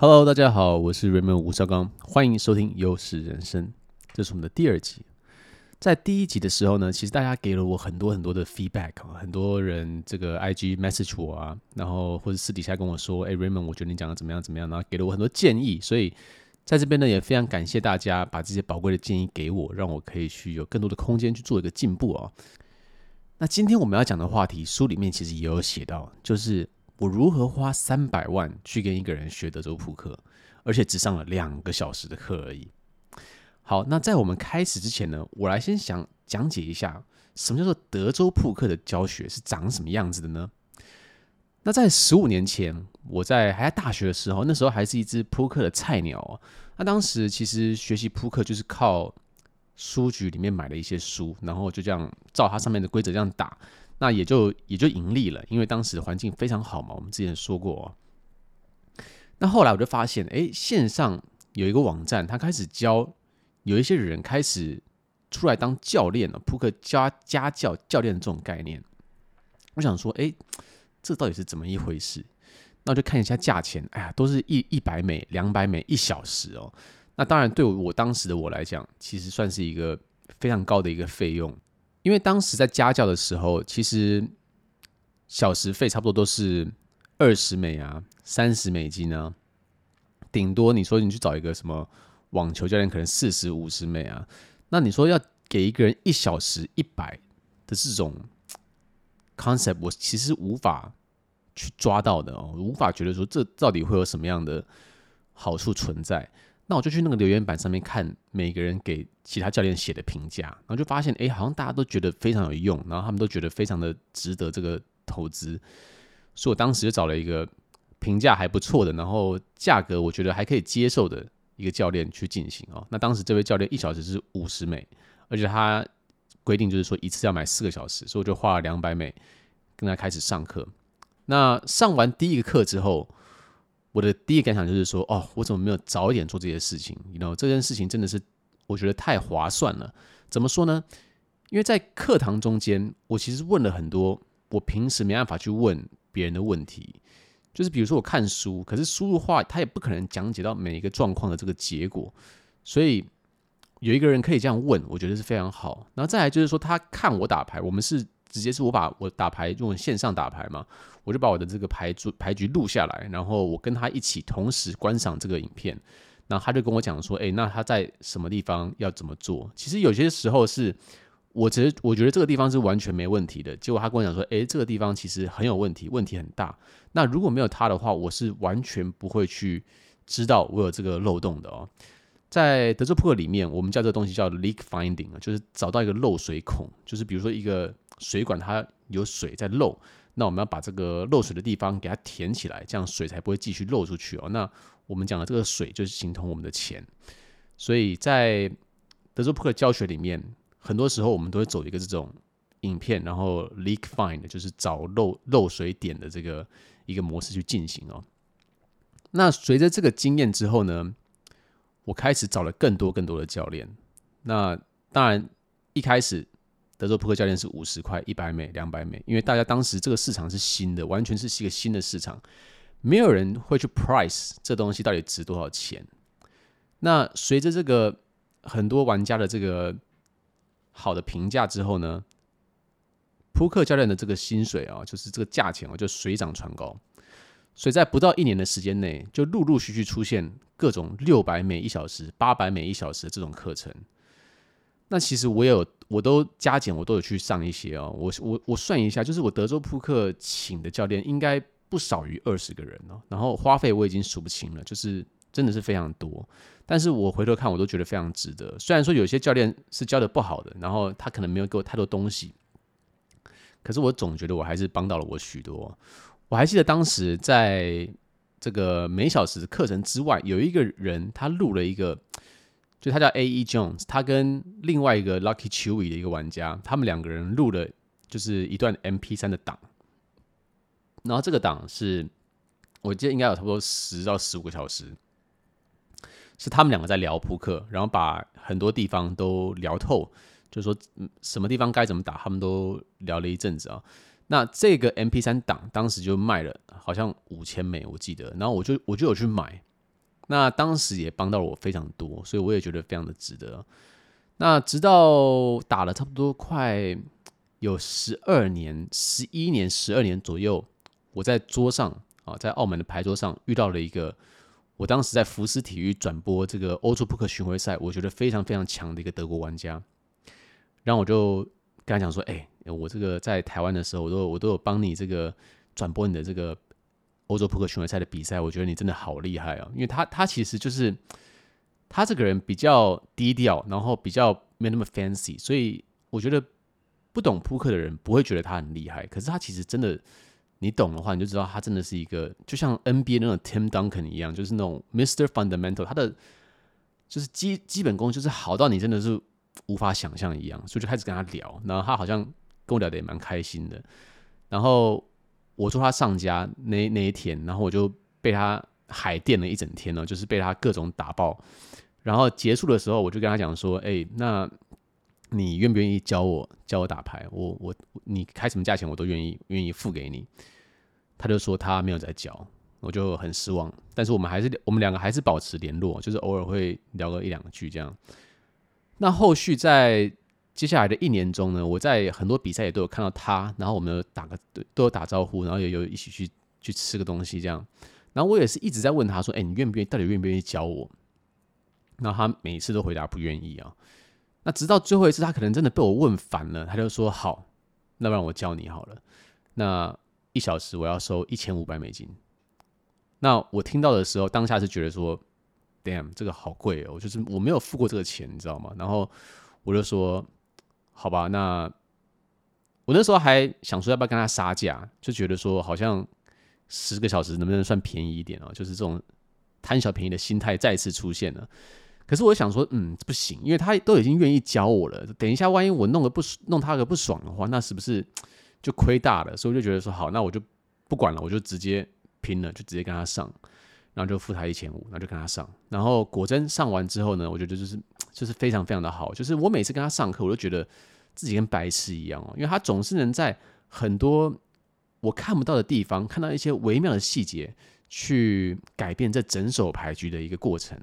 Hello，大家好，我是 Raymond 吴绍刚，欢迎收听优势人生，这是我们的第二集。在第一集的时候呢，其实大家给了我很多很多的 feedback，很多人这个 IG message 我啊，然后或者私底下跟我说，哎，Raymond，我觉得你讲的怎么样怎么样，然后给了我很多建议，所以在这边呢也非常感谢大家把这些宝贵的建议给我，让我可以去有更多的空间去做一个进步哦。那今天我们要讲的话题，书里面其实也有写到，就是。我如何花三百万去跟一个人学德州扑克，而且只上了两个小时的课而已。好，那在我们开始之前呢，我来先想讲解一下什么叫做德州扑克的教学是长什么样子的呢？那在十五年前，我在还在大学的时候，那时候还是一只扑克的菜鸟。那当时其实学习扑克就是靠书局里面买了一些书，然后就这样照它上面的规则这样打。那也就也就盈利了，因为当时环境非常好嘛。我们之前说过哦。那后来我就发现，哎，线上有一个网站，他开始教有一些人开始出来当教练了，扑克家家教教练这种概念。我想说，哎，这到底是怎么一回事？那我就看一下价钱，哎呀，都是一一百美、两百美一小时哦。那当然，对我当时的我来讲，其实算是一个非常高的一个费用。因为当时在家教的时候，其实小时费差不多都是二十美啊、三十美金啊，顶多你说你去找一个什么网球教练，可能四十五十美啊。那你说要给一个人一小时一百的这种 concept，我其实无法去抓到的哦，无法觉得说这到底会有什么样的好处存在。那我就去那个留言板上面看每个人给其他教练写的评价，然后就发现，哎，好像大家都觉得非常有用，然后他们都觉得非常的值得这个投资，所以我当时就找了一个评价还不错的，然后价格我觉得还可以接受的一个教练去进行哦。那当时这位教练一小时是五十美，而且他规定就是说一次要买四个小时，所以我就花了两百美跟他开始上课。那上完第一个课之后，我的第一感想就是说，哦，我怎么没有早一点做这些事情？你知道，这件事情真的是我觉得太划算了。怎么说呢？因为在课堂中间，我其实问了很多我平时没办法去问别人的问题。就是比如说我看书，可是书的话，他也不可能讲解到每一个状况的这个结果。所以有一个人可以这样问，我觉得是非常好。然后再来就是说，他看我打牌，我们是。直接是我把我打牌用线上打牌嘛，我就把我的这个牌局牌局录下来，然后我跟他一起同时观赏这个影片，然后他就跟我讲说，诶，那他在什么地方要怎么做？其实有些时候是我其实我觉得这个地方是完全没问题的，结果他跟我讲说，诶，这个地方其实很有问题，问题很大。那如果没有他的话，我是完全不会去知道我有这个漏洞的哦。在德州扑克里面，我们叫这个东西叫 leak finding 啊，就是找到一个漏水孔，就是比如说一个。水管它有水在漏，那我们要把这个漏水的地方给它填起来，这样水才不会继续漏出去哦。那我们讲的这个水就是形同我们的钱，所以在德州扑克教学里面，很多时候我们都会走一个这种影片，然后 leak find 就是找漏漏水点的这个一个模式去进行哦。那随着这个经验之后呢，我开始找了更多更多的教练。那当然一开始。德州扑克教练是五十块、一百美、两百美，因为大家当时这个市场是新的，完全是一个新的市场，没有人会去 price 这东西到底值多少钱。那随着这个很多玩家的这个好的评价之后呢，扑克教练的这个薪水啊，就是这个价钱啊，就水涨船高。所以在不到一年的时间内，就陆陆续续出现各种六百美一小时、八百美一小时的这种课程。那其实我也有，我都加减，我都有去上一些哦。我我我算一下，就是我德州扑克请的教练应该不少于二十个人哦。然后花费我已经数不清了，就是真的是非常多。但是我回头看，我都觉得非常值得。虽然说有些教练是教的不好的，然后他可能没有给我太多东西，可是我总觉得我还是帮到了我许多。我还记得当时在这个每小时课程之外，有一个人他录了一个。就他叫 A. E. Jones，他跟另外一个 Lucky Chewy 的一个玩家，他们两个人录了就是一段 MP3 的档，然后这个档是我记得应该有差不多十到十五个小时，是他们两个在聊扑克，然后把很多地方都聊透，就是说什么地方该怎么打，他们都聊了一阵子啊。那这个 MP3 档当时就卖了好像五千美，我记得，然后我就我就有去买。那当时也帮到了我非常多，所以我也觉得非常的值得。那直到打了差不多快有十二年、十一年、十二年左右，我在桌上啊，在澳门的牌桌上遇到了一个，我当时在福斯体育转播这个欧洲扑克巡回赛，我觉得非常非常强的一个德国玩家，然后我就跟他讲说：“哎，我这个在台湾的时候，我都我都有帮你这个转播你的这个欧洲扑克巡回赛的比赛，我觉得你真的好厉害啊！因为他他其实就是。”他这个人比较低调，然后比较没那么 fancy，所以我觉得不懂扑克的人不会觉得他很厉害。可是他其实真的，你懂的话，你就知道他真的是一个就像 NBA 那种 Tim Duncan 一样，就是那种 Mr. Fundamental，他的就是基基本功就是好到你真的是无法想象一样。所以就开始跟他聊，然后他好像跟我聊得也蛮开心的。然后我说他上家那那一天，然后我就被他海电了一整天呢，就是被他各种打爆。然后结束的时候，我就跟他讲说：“哎，那你愿不愿意教我教我打牌？我我你开什么价钱我都愿意愿意付给你。”他就说他没有在教，我就很失望。但是我们还是我们两个还是保持联络，就是偶尔会聊个一两句这样。那后续在接下来的一年中呢，我在很多比赛也都有看到他，然后我们有打个都有打招呼，然后也有一起去去吃个东西这样。然后我也是一直在问他说：“哎，你愿不愿意？到底愿不愿意教我？”那他每一次都回答不愿意啊。那直到最后一次，他可能真的被我问烦了，他就说：“好，那不然我教你好了。那一小时我要收一千五百美金。”那我听到的时候，当下是觉得说：“Damn，这个好贵哦！就是我没有付过这个钱，你知道吗？”然后我就说：“好吧，那我那时候还想说要不要跟他杀价，就觉得说好像十个小时能不能算便宜一点哦？就是这种贪小便宜的心态再次出现了。”可是我想说，嗯，不行，因为他都已经愿意教我了。等一下，万一我弄个不弄他个不爽的话，那是不是就亏大了？所以我就觉得说，好，那我就不管了，我就直接拼了，就直接跟他上，然后就付他一千五，然后就跟他上。然后果真上完之后呢，我觉得就是就是非常非常的好。就是我每次跟他上课，我都觉得自己跟白痴一样哦，因为他总是能在很多我看不到的地方，看到一些微妙的细节，去改变这整手牌局的一个过程。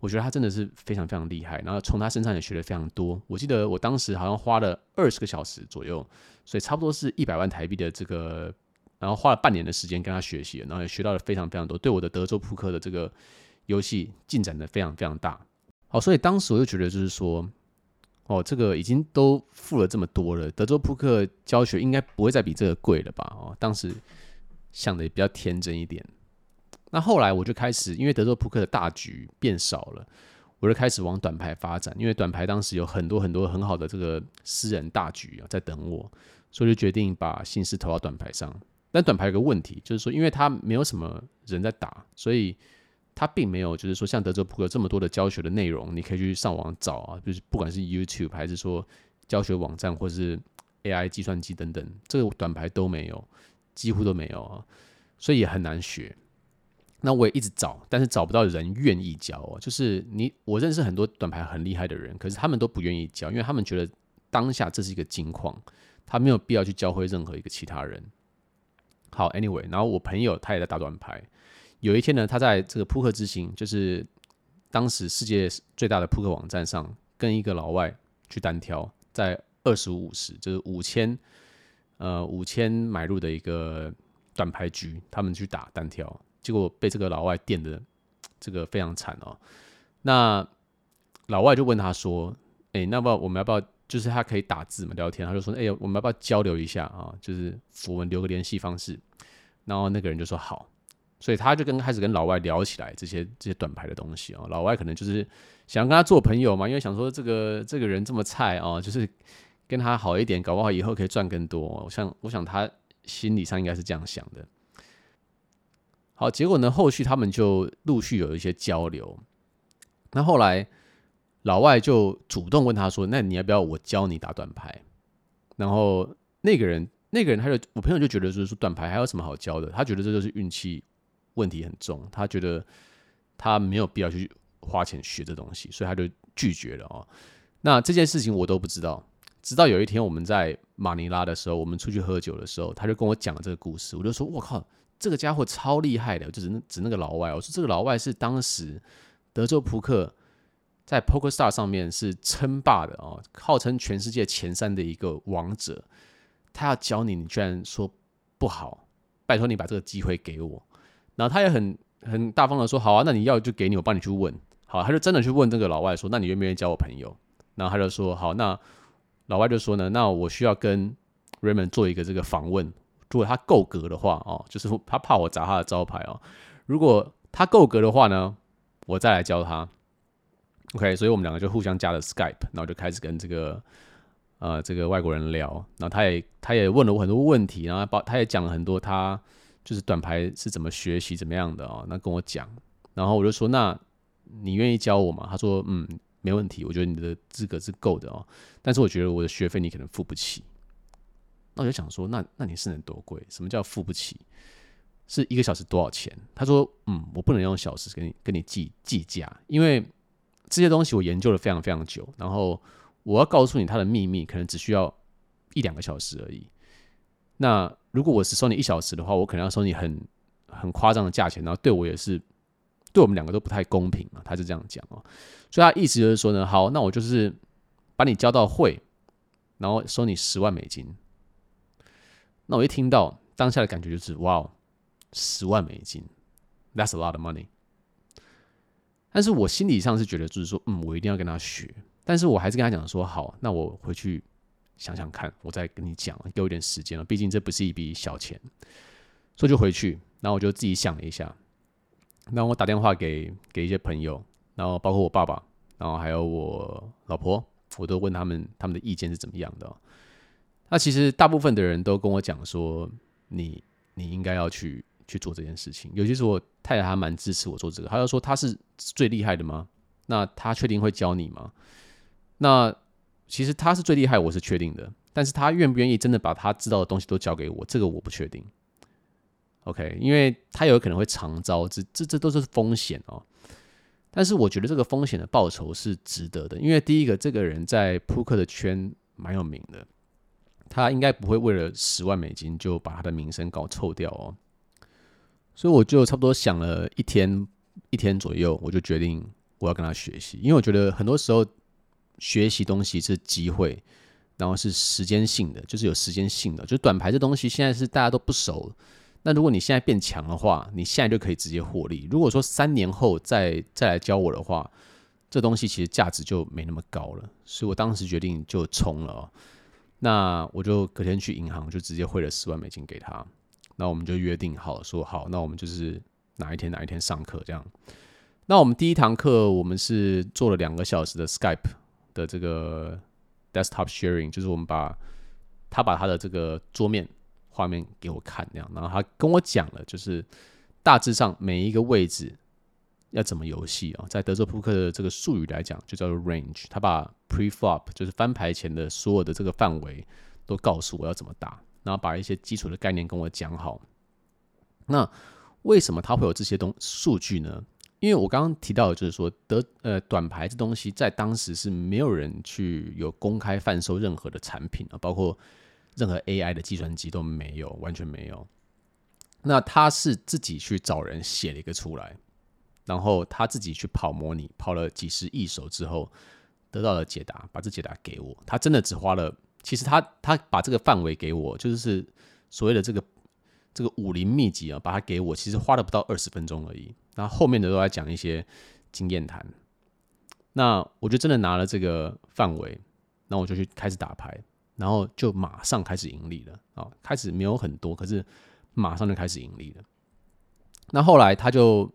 我觉得他真的是非常非常厉害，然后从他身上也学了非常多。我记得我当时好像花了二十个小时左右，所以差不多是一百万台币的这个，然后花了半年的时间跟他学习，然后也学到了非常非常多，对我的德州扑克的这个游戏进展的非常非常大。哦，所以当时我就觉得就是说，哦，这个已经都付了这么多了，德州扑克教学应该不会再比这个贵了吧？哦，当时想的也比较天真一点。那后来我就开始，因为德州扑克的大局变少了，我就开始往短牌发展。因为短牌当时有很多很多很好的这个私人大局啊在等我，所以就决定把心思投到短牌上。但短牌有个问题，就是说，因为它没有什么人在打，所以它并没有就是说像德州扑克这么多的教学的内容，你可以去上网找啊，就是不管是 YouTube 还是说教学网站或者是 AI 计算机等等，这个短牌都没有，几乎都没有啊，所以也很难学。那我也一直找，但是找不到人愿意教哦。就是你，我认识很多短牌很厉害的人，可是他们都不愿意教，因为他们觉得当下这是一个金矿，他没有必要去教会任何一个其他人。好，Anyway，然后我朋友他也在打短牌。有一天呢，他在这个扑克之星，就是当时世界最大的扑克网站上，跟一个老外去单挑，在二十五十，就是五千，呃，五千买入的一个短牌局，他们去打单挑。结果被这个老外电的这个非常惨哦。那老外就问他说：“哎，那么我们要不要？就是他可以打字嘛，聊天。”他就说：“哎，我们要不要交流一下啊？就是我们留个联系方式。”然后那个人就说：“好。”所以他就跟开始跟老外聊起来这些这些短牌的东西哦。老外可能就是想跟他做朋友嘛，因为想说这个这个人这么菜哦，就是跟他好一点，搞不好以后可以赚更多。我想，我想他心理上应该是这样想的。好，结果呢，后续他们就陆续有一些交流。那后来老外就主动问他说：“那你要不要我教你打短牌？”然后那个人，那个人他就我朋友就觉得就是说短牌还有什么好教的？他觉得这就是运气问题很重，他觉得他没有必要去花钱学这东西，所以他就拒绝了哦。那这件事情我都不知道，直到有一天我们在马尼拉的时候，我们出去喝酒的时候，他就跟我讲了这个故事，我就说：“我靠！”这个家伙超厉害的，就是指那个老外。我说这个老外是当时德州扑克在 Poker Star 上面是称霸的哦，号称全世界前三的一个王者。他要教你，你居然说不好，拜托你把这个机会给我。然后他也很很大方的说，好啊，那你要就给你，我帮你去问。好，他就真的去问这个老外说，那你愿不愿意交我朋友？然后他就说，好，那老外就说呢，那我需要跟 Raymond 做一个这个访问，如果他够格的话哦，就是他怕我砸他的招牌哦。如果他够格的话呢，我再来教他。OK，所以我们两个就互相加了 Skype，然后就开始跟这个。呃，这个外国人聊，然后他也他也问了我很多问题，然后包他也讲了很多他就是短牌是怎么学习怎么样的哦，那跟我讲，然后我就说，那你愿意教我吗？他说，嗯，没问题，我觉得你的资格是够的哦，但是我觉得我的学费你可能付不起。那我就想说，那那你是能多贵？什么叫付不起？是一个小时多少钱？他说，嗯，我不能用小时跟你跟你计计价，因为这些东西我研究了非常非常久，然后。我要告诉你他的秘密，可能只需要一两个小时而已。那如果我只收你一小时的话，我可能要收你很很夸张的价钱，然后对我也是，对我们两个都不太公平啊。他是这样讲哦，所以他意思就是说呢，好，那我就是把你教到会，然后收你十万美金。那我一听到当下的感觉就是，哇，十万美金，That's a lot of money。但是我心理上是觉得，就是说，嗯，我一定要跟他学。但是我还是跟他讲说，好，那我回去想想看，我再跟你讲，给我一点时间了，毕竟这不是一笔小钱，所以就回去，然后我就自己想了一下，然后我打电话给给一些朋友，然后包括我爸爸，然后还有我老婆，我都问他们他们的意见是怎么样的。那其实大部分的人都跟我讲说，你你应该要去去做这件事情，尤其是我太太，还蛮支持我做这个，她就说他是最厉害的吗？那他确定会教你吗？那其实他是最厉害，我是确定的。但是他愿不愿意真的把他知道的东西都交给我，这个我不确定。OK，因为他有可能会长招，这这这都是风险哦。但是我觉得这个风险的报酬是值得的，因为第一个，这个人在扑克的圈蛮有名的，他应该不会为了十万美金就把他的名声搞臭掉哦。所以我就差不多想了一天一天左右，我就决定我要跟他学习，因为我觉得很多时候。学习东西是机会，然后是时间性的，就是有时间性的。就短牌这东西，现在是大家都不熟。那如果你现在变强的话，你现在就可以直接获利。如果说三年后再再来教我的话，这东西其实价值就没那么高了。所以我当时决定就冲了。那我就隔天去银行，就直接汇了十万美金给他。那我们就约定好说好，那我们就是哪一天哪一天上课这样。那我们第一堂课，我们是做了两个小时的 Skype。的这个 desktop sharing，就是我们把他把他的这个桌面画面给我看那样，然后他跟我讲了，就是大致上每一个位置要怎么游戏啊，在德州扑克的这个术语来讲，就叫做 range。他把 pre-flop 就是翻牌前的所有的这个范围都告诉我要怎么打，然后把一些基础的概念跟我讲好。那为什么他会有这些东数据呢？因为我刚刚提到的就是说，得呃短牌这东西在当时是没有人去有公开贩售任何的产品啊，包括任何 AI 的计算机都没有，完全没有。那他是自己去找人写了一个出来，然后他自己去跑模拟，跑了几十亿手之后得到了解答，把这解答给我。他真的只花了，其实他他把这个范围给我，就是所谓的这个。这个武林秘籍啊，把它给我，其实花了不到二十分钟而已。然后后面的都在讲一些经验谈。那我就真的拿了这个范围，那我就去开始打牌，然后就马上开始盈利了啊！开始没有很多，可是马上就开始盈利了。那后来他就，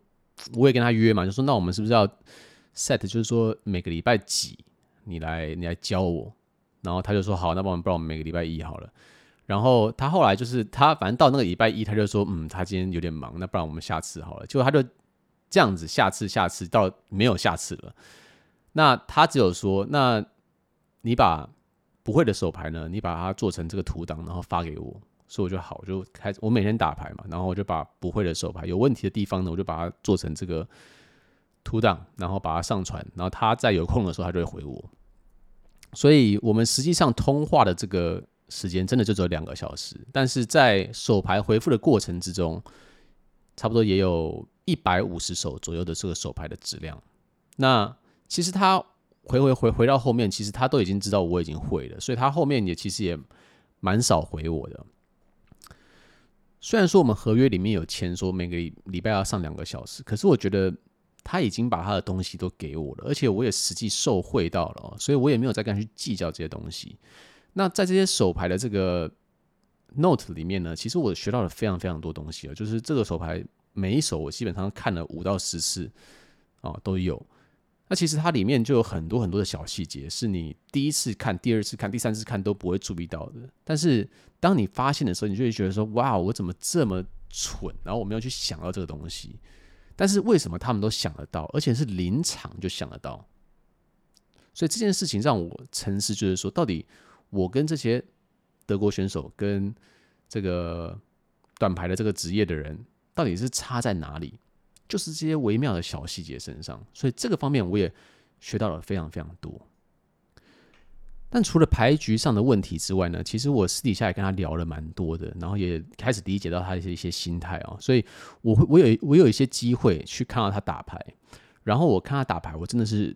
我也跟他约嘛，就说那我们是不是要 set，就是说每个礼拜几你来你来教我？然后他就说好，那我们不然我们每个礼拜一好了。然后他后来就是他，反正到那个礼拜一，他就说，嗯，他今天有点忙，那不然我们下次好了。结果他就这样子，下次下次到没有下次了。那他只有说，那你把不会的手牌呢，你把它做成这个图档，然后发给我，所以我就好，就开始我每天打牌嘛，然后我就把不会的手牌有问题的地方呢，我就把它做成这个图档，然后把它上传，然后他在有空的时候，他就会回我。所以我们实际上通话的这个。时间真的就只有两个小时，但是在手牌回复的过程之中，差不多也有一百五十手左右的这个手牌的质量。那其实他回回回回到后面，其实他都已经知道我已经会了，所以他后面也其实也蛮少回我的。虽然说我们合约里面有签说每个礼拜要上两个小时，可是我觉得他已经把他的东西都给我了，而且我也实际受惠到了，所以我也没有再跟他去计较这些东西。那在这些手牌的这个 note 里面呢，其实我学到了非常非常多东西啊，就是这个手牌每一手我基本上看了五到十次啊都有。那其实它里面就有很多很多的小细节，是你第一次看、第二次看、第三次看都不会注意到的。但是当你发现的时候，你就会觉得说：“哇，我怎么这么蠢？”然后我没有去想到这个东西。但是为什么他们都想得到，而且是临场就想得到？所以这件事情让我沉思，就是说，到底我跟这些德国选手、跟这个短牌的这个职业的人，到底是差在哪里？就是这些微妙的小细节身上，所以这个方面我也学到了非常非常多。但除了牌局上的问题之外呢，其实我私底下也跟他聊了蛮多的，然后也开始理解到他的一些心态啊。所以我会我有我有一些机会去看到他打牌，然后我看他打牌，我真的是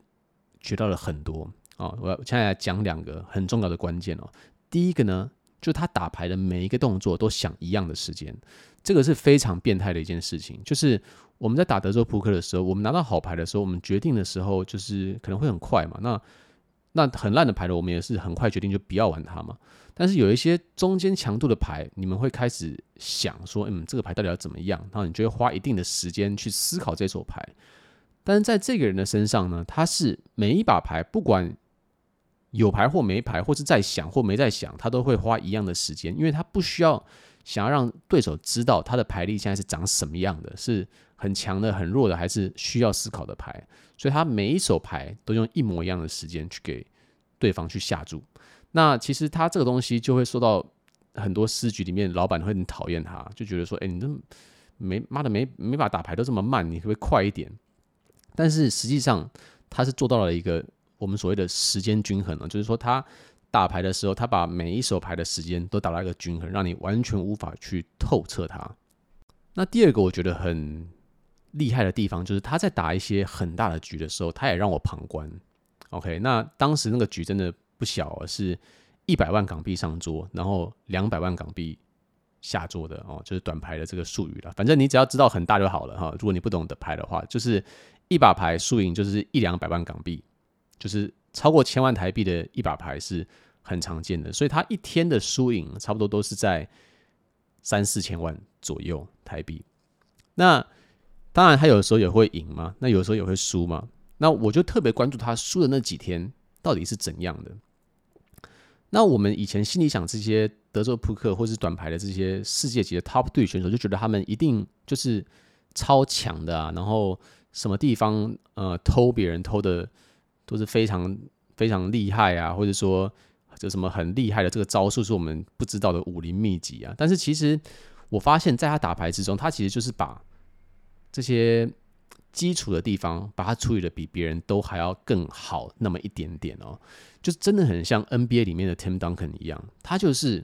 学到了很多啊。我要现在来讲两个很重要的关键哦。第一个呢，就他打牌的每一个动作都想一样的时间，这个是非常变态的一件事情，就是。我们在打德州扑克的时候，我们拿到好牌的时候，我们决定的时候就是可能会很快嘛。那那很烂的牌的，我们也是很快决定就不要玩它嘛。但是有一些中间强度的牌，你们会开始想说，嗯，这个牌到底要怎么样？然后你就会花一定的时间去思考这手牌。但是在这个人的身上呢，他是每一把牌，不管有牌或没牌，或是在想或没在想，他都会花一样的时间，因为他不需要想要让对手知道他的牌力现在是长什么样的，是。很强的、很弱的，还是需要思考的牌，所以他每一手牌都用一模一样的时间去给对方去下注。那其实他这个东西就会受到很多私局里面老板会很讨厌他，就觉得说：“哎，你这没妈的没没把打牌都这么慢，你可不可以快一点？”但是实际上他是做到了一个我们所谓的时间均衡了，就是说他打牌的时候，他把每一手牌的时间都打到一个均衡，让你完全无法去透彻它。那第二个我觉得很。厉害的地方就是他在打一些很大的局的时候，他也让我旁观。OK，那当时那个局真的不小，是一百万港币上桌，然后两百万港币下桌的哦，就是短牌的这个术语了。反正你只要知道很大就好了哈。如果你不懂的牌的话，就是一把牌输赢就是一两百万港币，就是超过千万台币的一把牌是很常见的。所以他一天的输赢差不多都是在三四千万左右台币。那当然，他有时候也会赢嘛，那有时候也会输嘛。那我就特别关注他输的那几天到底是怎样的。那我们以前心里想，这些德州扑克或是短牌的这些世界级的 top 队选手，就觉得他们一定就是超强的啊。然后什么地方呃偷别人偷的都是非常非常厉害啊，或者说就什么很厉害的这个招数是我们不知道的武林秘籍啊。但是其实我发现，在他打牌之中，他其实就是把这些基础的地方，把它处理的比别人都还要更好那么一点点哦，就真的很像 NBA 里面的 Tim Duncan 一样，他就是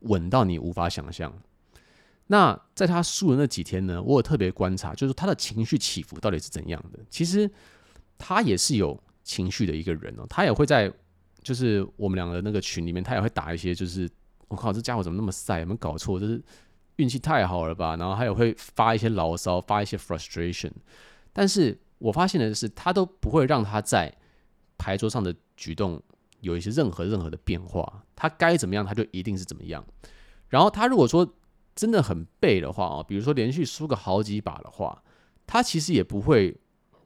稳到你无法想象。那在他输的那几天呢，我有特别观察，就是他的情绪起伏到底是怎样的。其实他也是有情绪的一个人哦，他也会在就是我们两个那个群里面，他也会打一些，就是我靠，这家伙怎么那么晒，有没有搞错？就是。运气太好了吧，然后他也会发一些牢骚，发一些 frustration，但是我发现的是，他都不会让他在牌桌上的举动有一些任何任何的变化，他该怎么样他就一定是怎么样。然后他如果说真的很背的话啊，比如说连续输个好几把的话，他其实也不会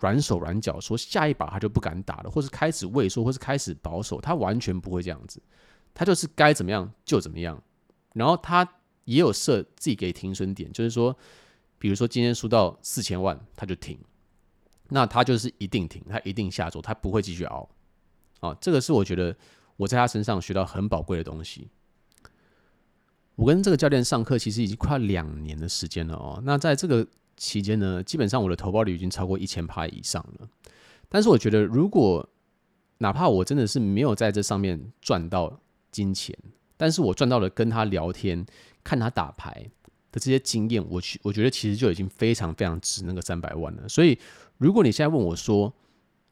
软手软脚，说下一把他就不敢打了，或是开始畏缩，或是开始保守，他完全不会这样子，他就是该怎么样就怎么样，然后他。也有设自己给停损点，就是说，比如说今天输到四千万，他就停，那他就是一定停，他一定下周，他不会继续熬。啊，这个是我觉得我在他身上学到很宝贵的东西。我跟这个教练上课其实已经快两年的时间了哦。那在这个期间呢，基本上我的投报率已经超过一千趴以上了。但是我觉得，如果哪怕我真的是没有在这上面赚到金钱，但是我赚到了跟他聊天。看他打牌，的这些经验，我去我觉得其实就已经非常非常值那个三百万了。所以，如果你现在问我说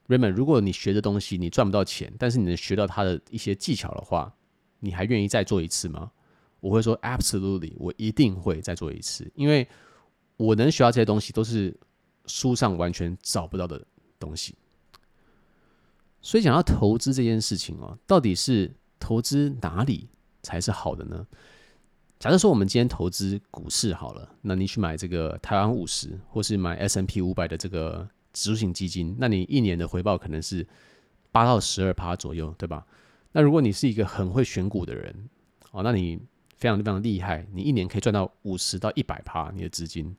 ，Raymond，如果你学的东西你赚不到钱，但是你能学到他的一些技巧的话，你还愿意再做一次吗？我会说，Absolutely，我一定会再做一次，因为我能学到这些东西都是书上完全找不到的东西。所以讲到投资这件事情哦，到底是投资哪里才是好的呢？假设说我们今天投资股市好了，那你去买这个台湾五十，或是买 S N P 五百的这个指数型基金，那你一年的回报可能是八到十二趴左右，对吧？那如果你是一个很会选股的人哦，那你非常非常厉害，你一年可以赚到五十到一百趴你的资金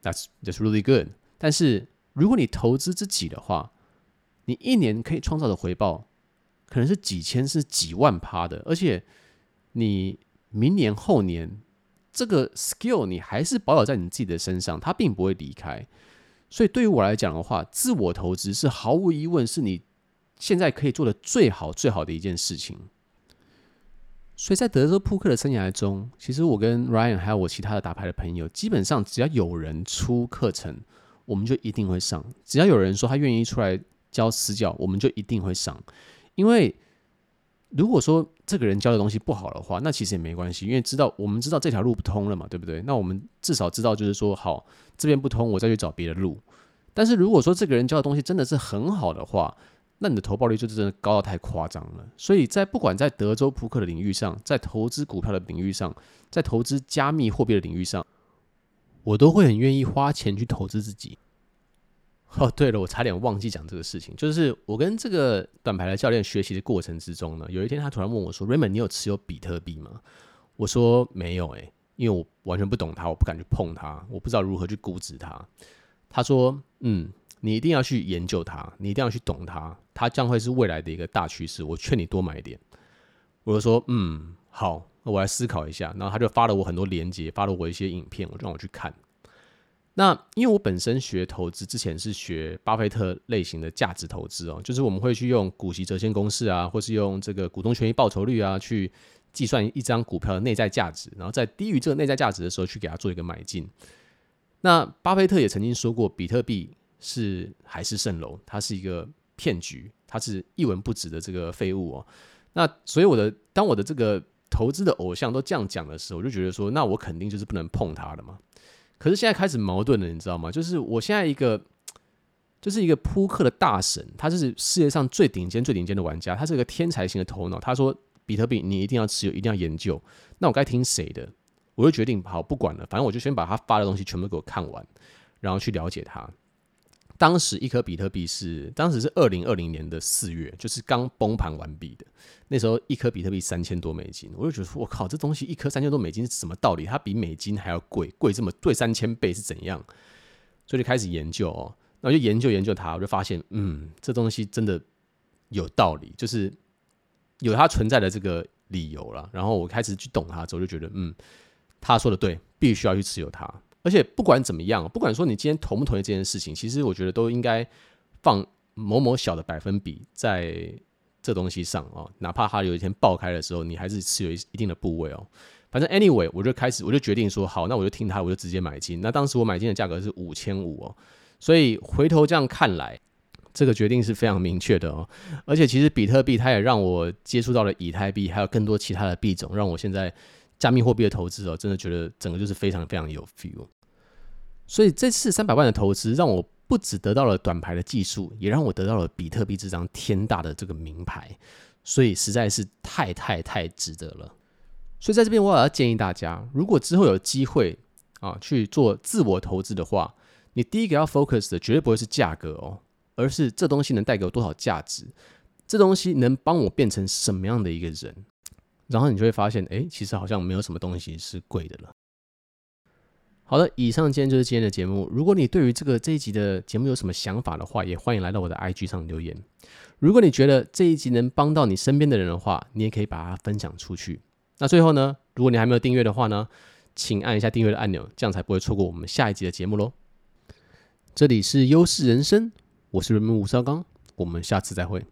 ，That's that's really good。但是如果你投资自己的话，你一年可以创造的回报，可能是几千是几万趴的，而且你明年后年这个 skill 你还是保有在你自己的身上，它并不会离开。所以对于我来讲的话，自我投资是毫无疑问是你现在可以做的最好最好的一件事情。所以在德州扑克的生涯中，其实我跟 Ryan 还有我其他的打牌的朋友，基本上只要有人出课程，我们就一定会上；只要有人说他愿意出来。教私教，我们就一定会上，因为如果说这个人教的东西不好的话，那其实也没关系，因为知道我们知道这条路不通了嘛，对不对？那我们至少知道就是说，好，这边不通，我再去找别的路。但是如果说这个人教的东西真的是很好的话，那你的投报率就真的高到太夸张了。所以在不管在德州扑克的领域上，在投资股票的领域上，在投资加密货币的领域上，我都会很愿意花钱去投资自己。哦，对了，我差点忘记讲这个事情，就是我跟这个短牌的教练学习的过程之中呢，有一天他突然问我说：“Raymond，你有持有比特币吗？”我说：“没有，诶，因为我完全不懂它，我不敢去碰它，我不知道如何去估值它。”他说：“嗯，你一定要去研究它，你一定要去懂它，它将会是未来的一个大趋势。我劝你多买一点。”我就说：“嗯，好，那我来思考一下。”然后他就发了我很多链接，发了我一些影片，我就让我去看。那因为我本身学投资之前是学巴菲特类型的价值投资哦，就是我们会去用股息折现公式啊，或是用这个股东权益报酬率啊，去计算一张股票的内在价值，然后在低于这个内在价值的时候去给它做一个买进。那巴菲特也曾经说过，比特币是海市蜃楼，它是一个骗局，它是一文不值的这个废物哦。那所以我的当我的这个投资的偶像都这样讲的时候，我就觉得说，那我肯定就是不能碰它的嘛。可是现在开始矛盾了，你知道吗？就是我现在一个，就是一个扑克的大神，他是世界上最顶尖、最顶尖的玩家，他是一个天才型的头脑。他说：“比特币你一定要持有，一定要研究。”那我该听谁的？我就决定好不管了，反正我就先把他发的东西全部给我看完，然后去了解他。当时一颗比特币是，当时是二零二零年的四月，就是刚崩盘完毕的。那时候一颗比特币三千多美金，我就觉得，我靠，这东西一颗三千多美金是什么道理？它比美金还要贵，贵这么贵三千倍是怎样？所以就开始研究哦，那我就研究研究它，我就发现，嗯，这东西真的有道理，就是有它存在的这个理由了。然后我开始去懂它之后，就觉得，嗯，他说的对，必须要去持有它。而且不管怎么样，不管说你今天同不同意这件事情，其实我觉得都应该放某某小的百分比在这东西上哦。哪怕它有一天爆开的时候，你还是持有一一定的部位哦。反正 anyway，我就开始我就决定说好，那我就听他，我就直接买进。那当时我买进的价格是五千五哦，所以回头这样看来，这个决定是非常明确的哦。而且其实比特币它也让我接触到了以太币，还有更多其他的币种，让我现在加密货币的投资哦，真的觉得整个就是非常非常有 feel。所以这次三百万的投资，让我不只得到了短牌的技术，也让我得到了比特币这张天大的这个名牌，所以实在是太太太值得了。所以在这边我也要建议大家，如果之后有机会啊去做自我投资的话，你第一个要 focus 的绝对不会是价格哦，而是这东西能带给我多少价值，这东西能帮我变成什么样的一个人，然后你就会发现，哎，其实好像没有什么东西是贵的了。好的，以上今天就是今天的节目。如果你对于这个这一集的节目有什么想法的话，也欢迎来到我的 IG 上留言。如果你觉得这一集能帮到你身边的人的话，你也可以把它分享出去。那最后呢，如果你还没有订阅的话呢，请按一下订阅的按钮，这样才不会错过我们下一集的节目喽。这里是优势人生，我是人民吴绍刚，我们下次再会。